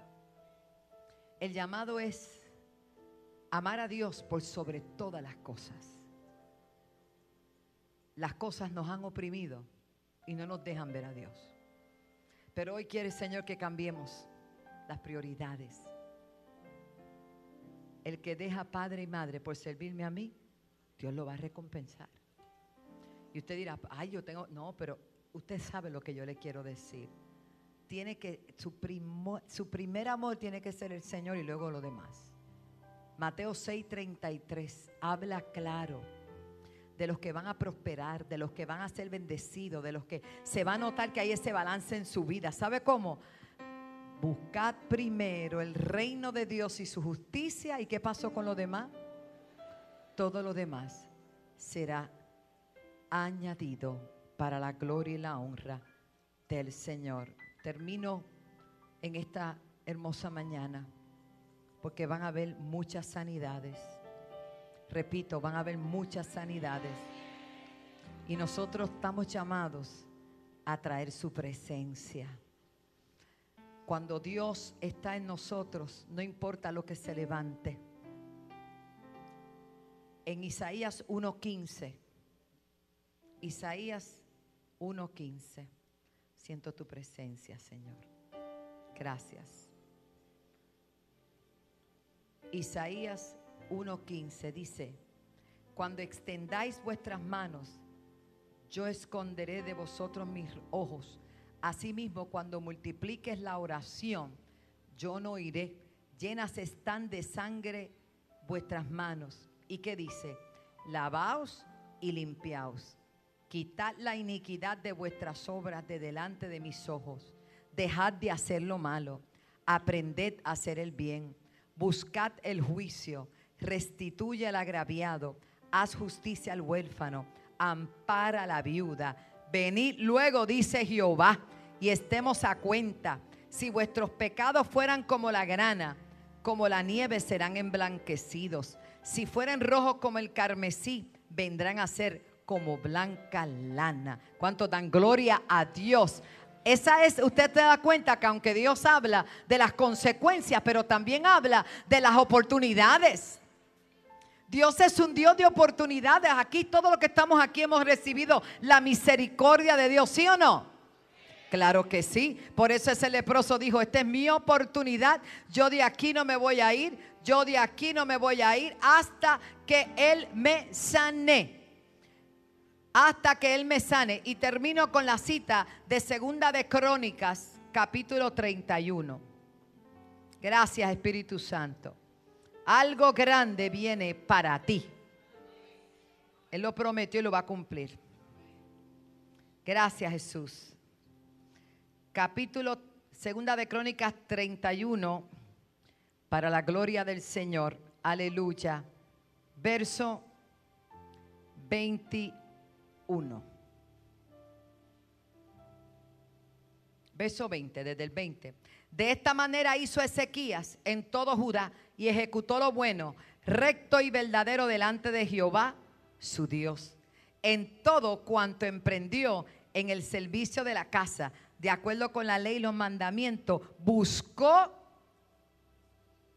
El llamado es amar a Dios por sobre todas las cosas. Las cosas nos han oprimido y no nos dejan ver a Dios. Pero hoy quiere, Señor, que cambiemos las prioridades. El que deja padre y madre por servirme a mí, Dios lo va a recompensar. Y usted dirá, ay, yo tengo, no, pero usted sabe lo que yo le quiero decir tiene que, su, su primer amor tiene que ser el Señor y luego lo demás. Mateo 6:33 habla claro de los que van a prosperar, de los que van a ser bendecidos, de los que se va a notar que hay ese balance en su vida. ¿Sabe cómo? Buscad primero el reino de Dios y su justicia. ¿Y qué pasó con lo demás? Todo lo demás será añadido para la gloria y la honra del Señor termino en esta hermosa mañana porque van a haber muchas sanidades. Repito, van a haber muchas sanidades. Y nosotros estamos llamados a traer su presencia. Cuando Dios está en nosotros, no importa lo que se levante. En Isaías 1.15, Isaías 1.15. Siento tu presencia, Señor. Gracias. Isaías 1:15 dice, cuando extendáis vuestras manos, yo esconderé de vosotros mis ojos. Asimismo, cuando multipliques la oración, yo no iré. Llenas están de sangre vuestras manos. ¿Y qué dice? Lavaos y limpiaos. Quitad la iniquidad de vuestras obras de delante de mis ojos. Dejad de hacer lo malo. Aprended a hacer el bien. Buscad el juicio. Restituye al agraviado. Haz justicia al huérfano. Ampara a la viuda. Venid luego, dice Jehová, y estemos a cuenta. Si vuestros pecados fueran como la grana, como la nieve serán emblanquecidos. Si fueren rojos como el carmesí, vendrán a ser como blanca lana. ¿Cuánto dan gloria a Dios? Esa es, usted te da cuenta que aunque Dios habla de las consecuencias, pero también habla de las oportunidades. Dios es un Dios de oportunidades. Aquí todo lo que estamos aquí hemos recibido la misericordia de Dios, ¿sí o no? Claro que sí. Por eso ese leproso dijo, esta es mi oportunidad. Yo de aquí no me voy a ir. Yo de aquí no me voy a ir hasta que Él me sane hasta que Él me sane. Y termino con la cita de Segunda de Crónicas, capítulo 31. Gracias Espíritu Santo. Algo grande viene para ti. Él lo prometió y lo va a cumplir. Gracias Jesús. Capítulo Segunda de Crónicas 31 para la gloria del Señor. Aleluya. Verso 21. 1. Verso 20, desde el 20. De esta manera hizo Ezequías en todo Judá y ejecutó lo bueno, recto y verdadero delante de Jehová, su Dios. en todo cuanto emprendió en el servicio de la casa, de acuerdo con la ley y los mandamientos, buscó,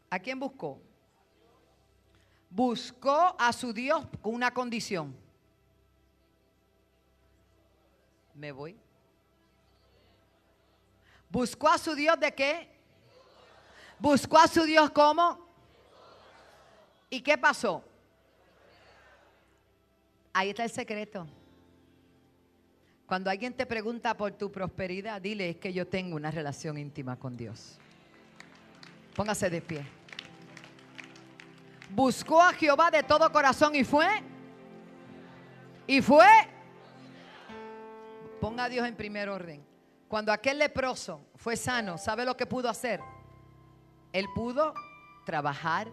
¿a quién buscó? Buscó a su Dios con una condición. Me voy. Buscó a su Dios de qué? Buscó a su Dios cómo? ¿Y qué pasó? Ahí está el secreto. Cuando alguien te pregunta por tu prosperidad, dile es que yo tengo una relación íntima con Dios. Póngase de pie. Buscó a Jehová de todo corazón y fue. Y fue. Ponga a Dios en primer orden. Cuando aquel leproso fue sano, ¿sabe lo que pudo hacer? Él pudo trabajar,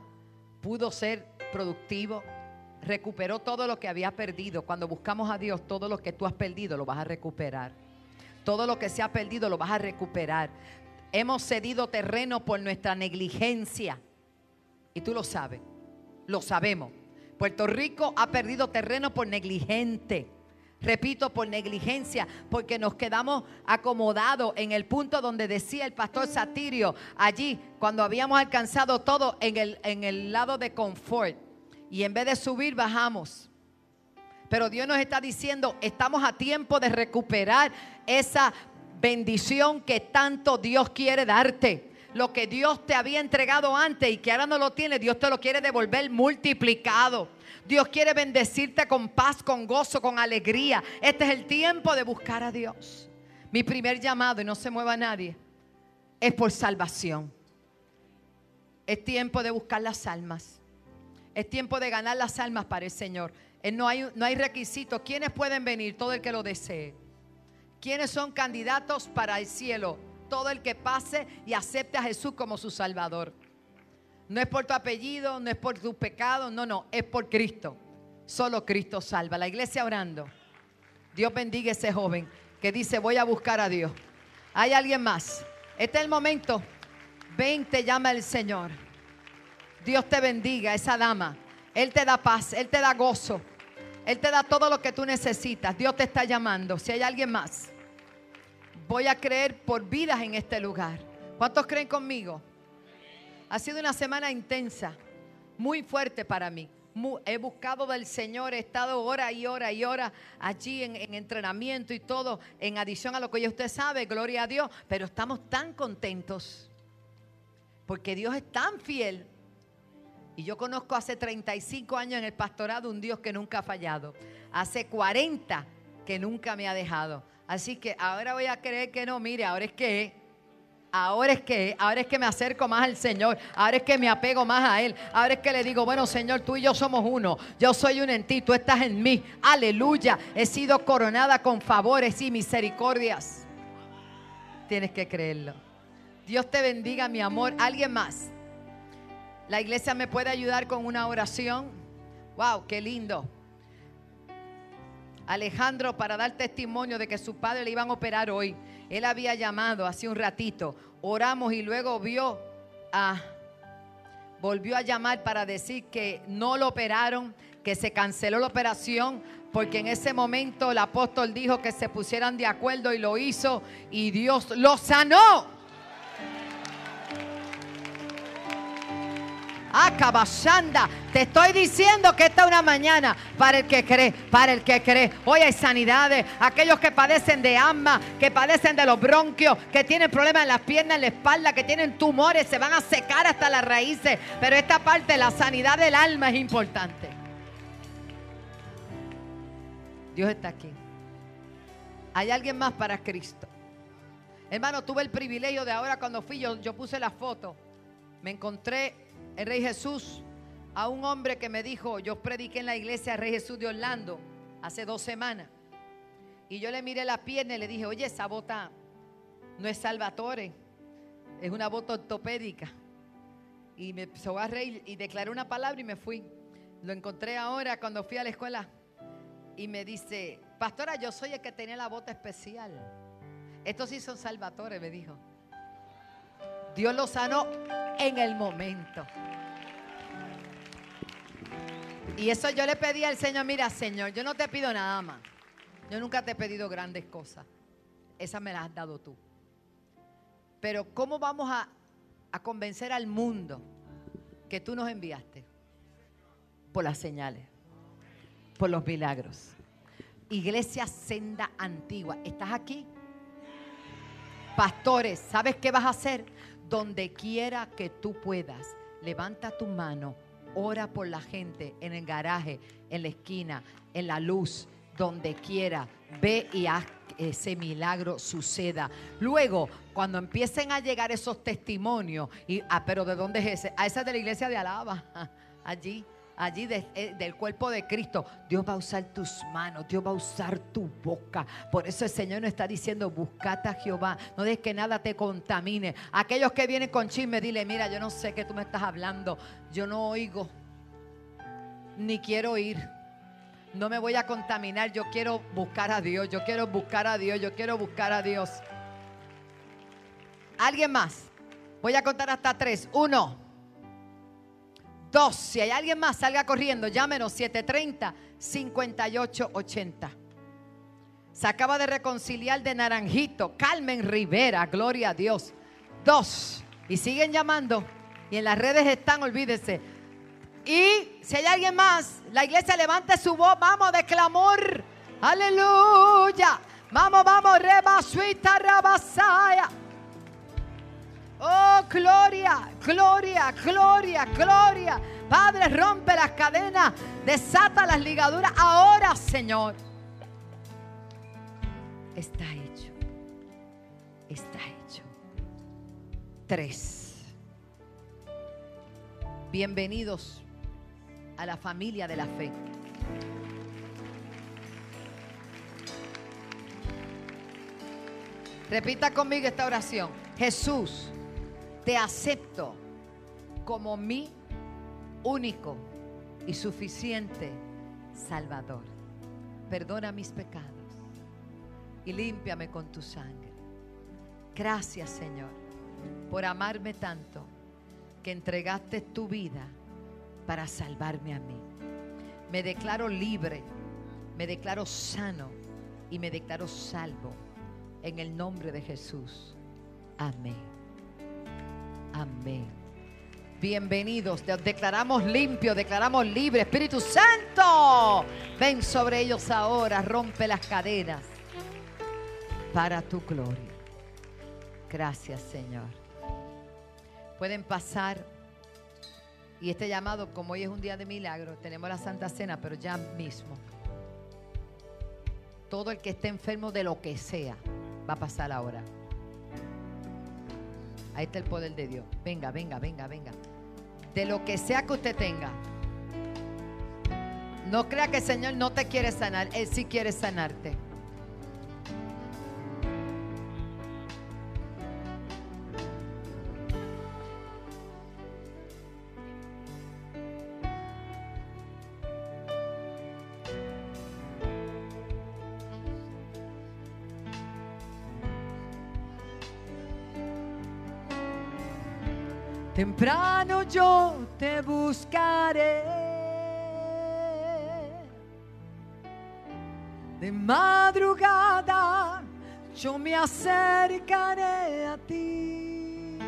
pudo ser productivo, recuperó todo lo que había perdido. Cuando buscamos a Dios, todo lo que tú has perdido lo vas a recuperar. Todo lo que se ha perdido lo vas a recuperar. Hemos cedido terreno por nuestra negligencia. Y tú lo sabes, lo sabemos. Puerto Rico ha perdido terreno por negligente. Repito, por negligencia, porque nos quedamos acomodados en el punto donde decía el pastor Satirio, allí, cuando habíamos alcanzado todo en el, en el lado de confort. Y en vez de subir, bajamos. Pero Dios nos está diciendo, estamos a tiempo de recuperar esa bendición que tanto Dios quiere darte. Lo que Dios te había entregado antes y que ahora no lo tiene, Dios te lo quiere devolver multiplicado. Dios quiere bendecirte con paz, con gozo, con alegría. Este es el tiempo de buscar a Dios. Mi primer llamado, y no se mueva nadie, es por salvación. Es tiempo de buscar las almas. Es tiempo de ganar las almas para el Señor. No hay, no hay requisitos. ¿Quiénes pueden venir? Todo el que lo desee. ¿Quiénes son candidatos para el cielo? Todo el que pase y acepte a Jesús como su Salvador. No es por tu apellido, no es por tu pecado, no, no, es por Cristo. Solo Cristo salva. La iglesia orando. Dios bendiga a ese joven que dice, voy a buscar a Dios. ¿Hay alguien más? Este es el momento. Ven, te llama el Señor. Dios te bendiga, esa dama. Él te da paz, Él te da gozo. Él te da todo lo que tú necesitas. Dios te está llamando. Si hay alguien más, voy a creer por vidas en este lugar. ¿Cuántos creen conmigo? Ha sido una semana intensa, muy fuerte para mí. he buscado del Señor, he estado hora y hora y hora allí en, en, entrenamiento y todo, en adición a lo que ya usted sabe, gloria a Dios, pero estamos tan contentos porque Dios es tan fiel. Y yo conozco hace 35 años en el pastorado un Dios que nunca ha fallado, hace 40 que nunca me ha dejado. Así que ahora voy a creer que no, mire, ahora es que Ahora es que, ahora es que me acerco más al Señor, ahora es que me apego más a Él, ahora es que le digo, bueno Señor, tú y yo somos uno, yo soy uno en ti, tú estás en mí, aleluya, he sido coronada con favores y misericordias. Tienes que creerlo. Dios te bendiga, mi amor. ¿Alguien más? La iglesia me puede ayudar con una oración. Wow, qué lindo. Alejandro, para dar testimonio de que su padre le iban a operar hoy. Él había llamado hace un ratito. Oramos y luego vio a volvió a llamar para decir que no lo operaron, que se canceló la operación, porque en ese momento el apóstol dijo que se pusieran de acuerdo y lo hizo y Dios lo sanó. Acabashanda. Te estoy diciendo que esta es una mañana para el que cree, para el que cree. Hoy hay sanidades. Aquellos que padecen de asma, que padecen de los bronquios, que tienen problemas en las piernas, en la espalda, que tienen tumores, se van a secar hasta las raíces. Pero esta parte, la sanidad del alma es importante. Dios está aquí. Hay alguien más para Cristo. Hermano, tuve el privilegio de ahora cuando fui, yo, yo puse la foto. Me encontré el Rey Jesús a un hombre que me dijo, yo prediqué en la iglesia Rey Jesús de Orlando hace dos semanas. Y yo le miré la pierna y le dije, oye, esa bota no es Salvatore, es una bota ortopédica. Y me empezó a reír y declaré una palabra y me fui. Lo encontré ahora cuando fui a la escuela y me dice, pastora, yo soy el que tenía la bota especial. Estos sí son Salvatore, me dijo. Dios lo sanó en el momento. Y eso yo le pedí al Señor, mira Señor, yo no te pido nada más. Yo nunca te he pedido grandes cosas. Esas me las has dado tú. Pero ¿cómo vamos a, a convencer al mundo que tú nos enviaste? Por las señales, por los milagros. Iglesia Senda Antigua, ¿estás aquí? Pastores, ¿sabes qué vas a hacer? Donde quiera que tú puedas, levanta tu mano, ora por la gente en el garaje, en la esquina, en la luz, donde quiera. Ve y haz que ese milagro suceda. Luego, cuando empiecen a llegar esos testimonios, y, ah, pero ¿de dónde es ese? A esa de la iglesia de Alaba, allí allí eh, del cuerpo de Cristo, Dios va a usar tus manos, Dios va a usar tu boca. Por eso el Señor nos está diciendo, buscate a Jehová, no dejes que nada te contamine. Aquellos que vienen con chisme, dile, mira, yo no sé qué tú me estás hablando, yo no oigo, ni quiero oír. No me voy a contaminar, yo quiero buscar a Dios, yo quiero buscar a Dios, yo quiero buscar a Dios. ¿Alguien más? Voy a contar hasta tres. Uno. Dos, si hay alguien más, salga corriendo, llámenos 730-5880. Se acaba de reconciliar de Naranjito, Carmen Rivera, gloria a Dios. Dos, y siguen llamando. Y en las redes están, olvídese. Y si hay alguien más, la iglesia levante su voz, vamos de clamor. Aleluya. Vamos, vamos, reba, suita, rabasaya. Oh, gloria, gloria, gloria, gloria. Padre, rompe las cadenas, desata las ligaduras. Ahora, Señor. Está hecho. Está hecho. Tres. Bienvenidos a la familia de la fe. Repita conmigo esta oración. Jesús te acepto como mi único y suficiente Salvador. Perdona mis pecados y límpiame con tu sangre. Gracias Señor por amarme tanto que entregaste tu vida para salvarme a mí. Me declaro libre, me declaro sano y me declaro salvo en el nombre de Jesús. Amén. Amén. Bienvenidos, declaramos limpio, declaramos libre. Espíritu Santo, ven sobre ellos ahora, rompe las cadenas para tu gloria. Gracias, Señor. Pueden pasar. Y este llamado, como hoy es un día de milagro, tenemos la Santa Cena, pero ya mismo. Todo el que esté enfermo de lo que sea, va a pasar ahora. Ahí está el poder de Dios. Venga, venga, venga, venga. De lo que sea que usted tenga. No crea que el Señor no te quiere sanar. Él sí quiere sanarte. Te buscaré. De madrugada yo me acercaré a ti.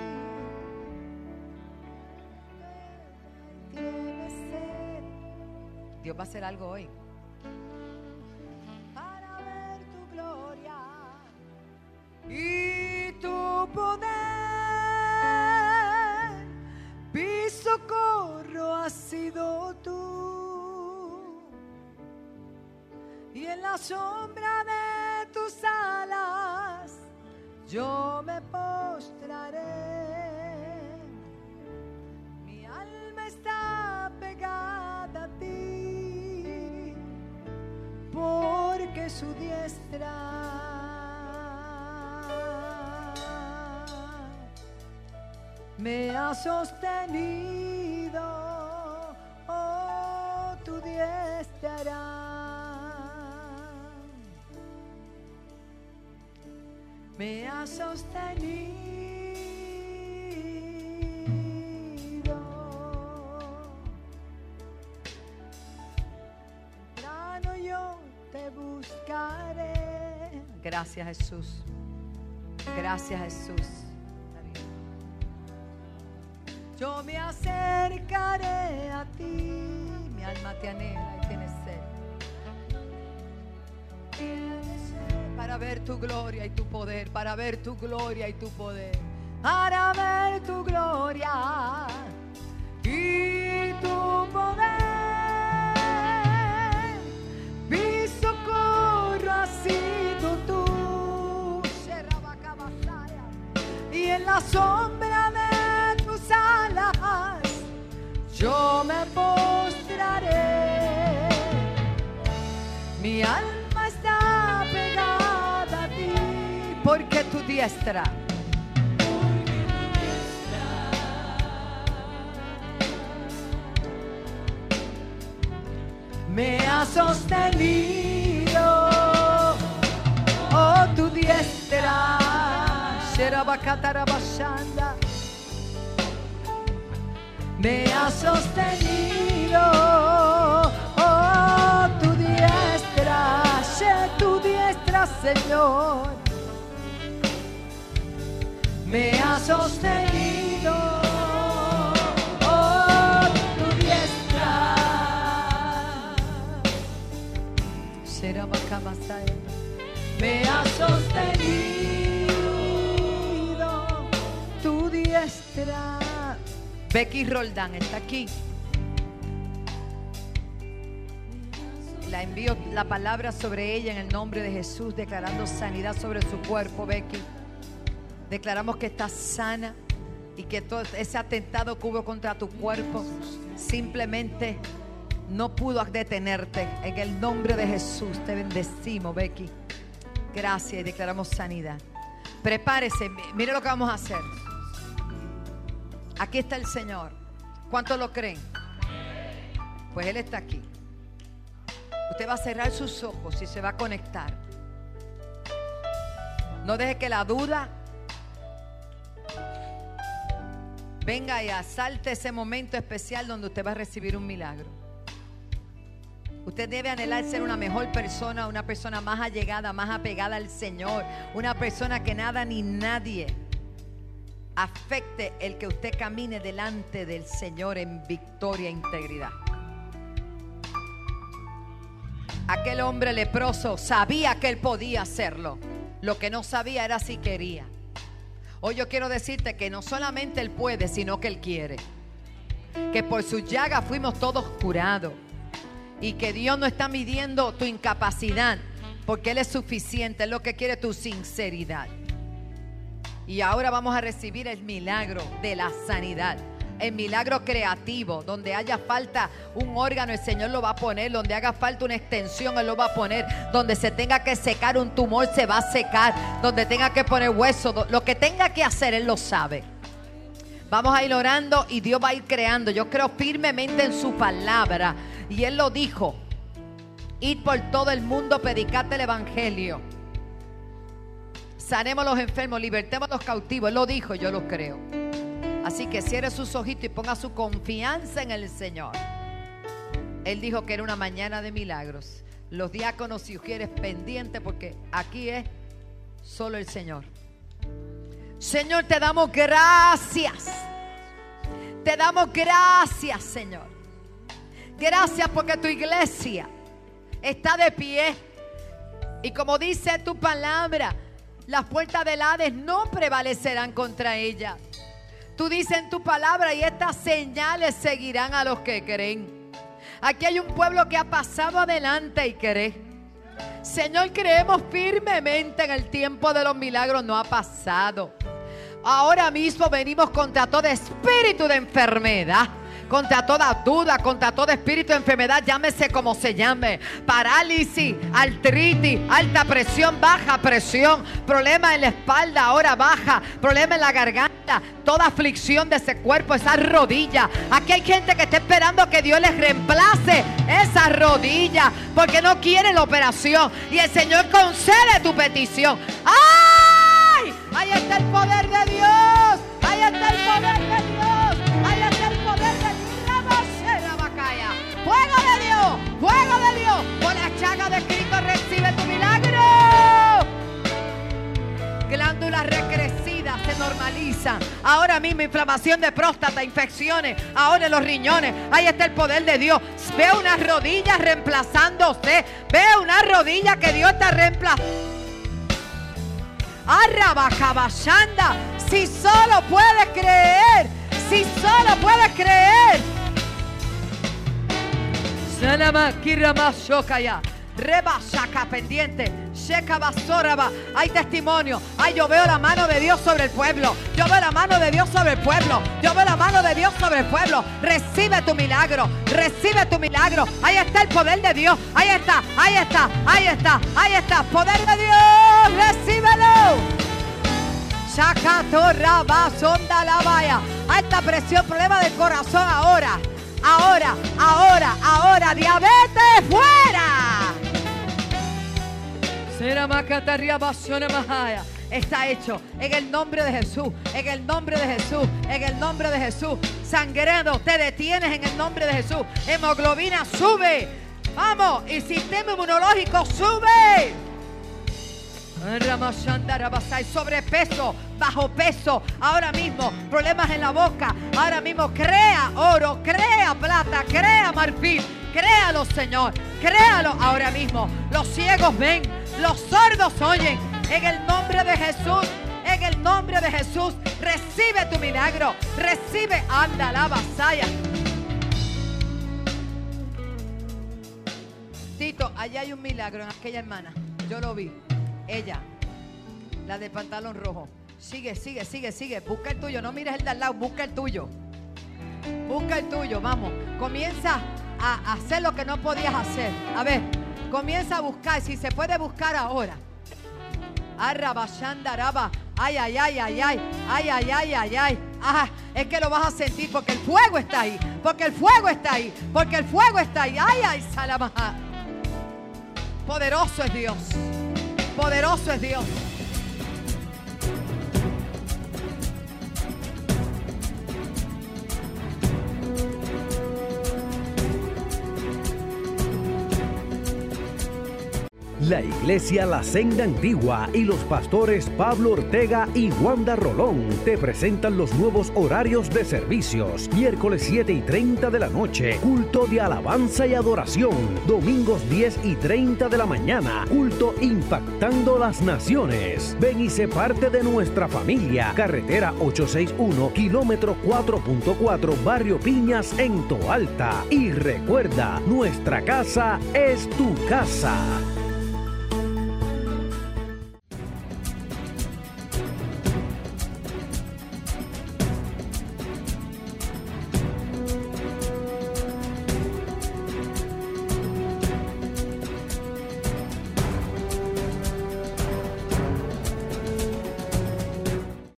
Dios va a hacer algo hoy. Para ver tu gloria y tu poder. Socorro ha sido tú. Y en la sombra de tus alas yo me postraré. Mi alma está pegada a ti, porque su diestra me ha sostenido, oh tu diestra. Me ha sostenido. Grano yo te buscaré. Gracias Jesús. Gracias Jesús. Me acercaré a ti. Mi alma te anhela y tiene sed. Para ver tu gloria y tu poder. Para ver tu gloria y tu poder. Para ver tu gloria y tu poder. Mi socorro ha sido tú. Y en la sombra yo me postraré. Mi alma está pegada a ti porque tu diestra. me ha sostenido. Oh, tu diestra, Sherabakatarabashanda, sostenido. Oh, tu diestra, She, tu diestra, Señor, me ha sostenido. Oh, tu diestra. Sherabakamasaya, me ha sostenido Becky Roldán está aquí. La envío la palabra sobre ella en el nombre de Jesús, declarando sanidad sobre su cuerpo, Becky. Declaramos que está sana y que todo ese atentado que hubo contra tu cuerpo simplemente no pudo detenerte. En el nombre de Jesús te bendecimos, Becky. Gracias y declaramos sanidad. Prepárese, mi- mire lo que vamos a hacer. Aquí está el Señor. ¿Cuántos lo creen? Pues Él está aquí. Usted va a cerrar sus ojos y se va a conectar. No deje que la duda venga y asalte ese momento especial donde usted va a recibir un milagro. Usted debe anhelar ser una mejor persona, una persona más allegada, más apegada al Señor, una persona que nada ni nadie afecte el que usted camine delante del Señor en victoria e integridad. Aquel hombre leproso sabía que él podía hacerlo. Lo que no sabía era si quería. Hoy yo quiero decirte que no solamente él puede, sino que él quiere. Que por su llaga fuimos todos curados. Y que Dios no está midiendo tu incapacidad, porque Él es suficiente. Él lo que quiere es tu sinceridad. Y ahora vamos a recibir el milagro de la sanidad. El milagro creativo, donde haya falta un órgano, el Señor lo va a poner. Donde haga falta una extensión, Él lo va a poner. Donde se tenga que secar un tumor, se va a secar. Donde tenga que poner hueso, lo que tenga que hacer, Él lo sabe. Vamos a ir orando y Dios va a ir creando. Yo creo firmemente en su palabra. Y Él lo dijo. Ir por todo el mundo, predicate el Evangelio. Sanemos los enfermos, libertemos los cautivos. Él lo dijo, yo lo creo. Así que cierre sus ojitos y ponga su confianza en el Señor. Él dijo que era una mañana de milagros. Los diáconos, si quieres, pendiente, porque aquí es solo el Señor. Señor, te damos gracias. Te damos gracias, Señor. Gracias porque tu iglesia está de pie. Y como dice tu palabra, las puertas del Hades no prevalecerán contra ella. Tú dices en tu palabra y estas señales seguirán a los que creen. Aquí hay un pueblo que ha pasado adelante y cree. Señor, creemos firmemente en el tiempo de los milagros, no ha pasado. Ahora mismo venimos contra todo espíritu de enfermedad. Contra toda duda, contra todo espíritu de enfermedad, llámese como se llame. Parálisis, artritis, alta presión, baja presión, problema en la espalda, ahora baja, problema en la garganta, toda aflicción de ese cuerpo, esa rodilla. Aquí hay gente que está esperando que Dios les reemplace esa rodilla porque no quiere la operación. Y el Señor concede tu petición. ¡Ay! Ahí está el poder de Dios. Ahí está el poder de Dios. fuego de Dios, fuego de Dios. Por la chaga de Cristo recibe tu milagro. Glándulas recrecidas se normalizan. Ahora mismo inflamación de próstata, infecciones, ahora en los riñones. Ahí está el poder de Dios. Ve una rodilla reemplazándose. Ve una rodilla que Dios está reemplazando. Arrabajabashanda. Si solo puedes creer, si solo puedes creer, Reba Shaka pendiente. Basoraba. Hay testimonio. Ay, yo veo la mano de Dios sobre el pueblo. Yo veo la mano de Dios sobre el pueblo. Yo veo la mano de Dios sobre el pueblo. Recibe tu milagro. Recibe tu milagro. Ahí está el poder de Dios. Ahí está. Ahí está. Ahí está. Ahí está. Poder de Dios. Recíbelo. Shaka Torraba Sonda la vaya. Alta presión, problema del corazón ahora. Ahora, ahora, ahora. Diabetes fuera. Está hecho en el nombre de Jesús, en el nombre de Jesús, en el nombre de Jesús. Sangredo, te detienes en el nombre de Jesús. Hemoglobina sube. Vamos, y sistema inmunológico sube. Sobrepeso, bajo peso, ahora mismo, problemas en la boca, ahora mismo, crea oro, crea plata, crea marfil, créalo Señor, créalo ahora mismo. Los ciegos ven, los sordos oyen. En el nombre de Jesús, en el nombre de Jesús, recibe tu milagro. Recibe, anda la vasalla. Tito, allá hay un milagro en aquella hermana. Yo lo vi. Ella, la de pantalón rojo. Sigue, sigue, sigue, sigue. Busca el tuyo. No mires el de al lado, busca el tuyo. Busca el tuyo, vamos. Comienza a hacer lo que no podías hacer. A ver, Comienza a buscar, si se puede buscar ahora. Arrabashandaraba. Ay, ay, ay, ay, ay. Ay, ay, ay, ay, ay. Ah, es que lo vas a sentir porque el fuego está ahí. Porque el fuego está ahí. Porque el fuego está ahí. Ay, ay, salamaja. Poderoso es Dios. Poderoso es Dios. La Iglesia La Senda Antigua y los pastores Pablo Ortega y Wanda Rolón te presentan los nuevos horarios de servicios. Miércoles 7 y 30 de la noche, culto de alabanza y adoración. Domingos 10 y 30 de la mañana, culto impactando las naciones. Ven y sé parte de nuestra familia. Carretera 861, kilómetro 4.4, Barrio Piñas en Toalta. Y recuerda, nuestra casa es tu casa.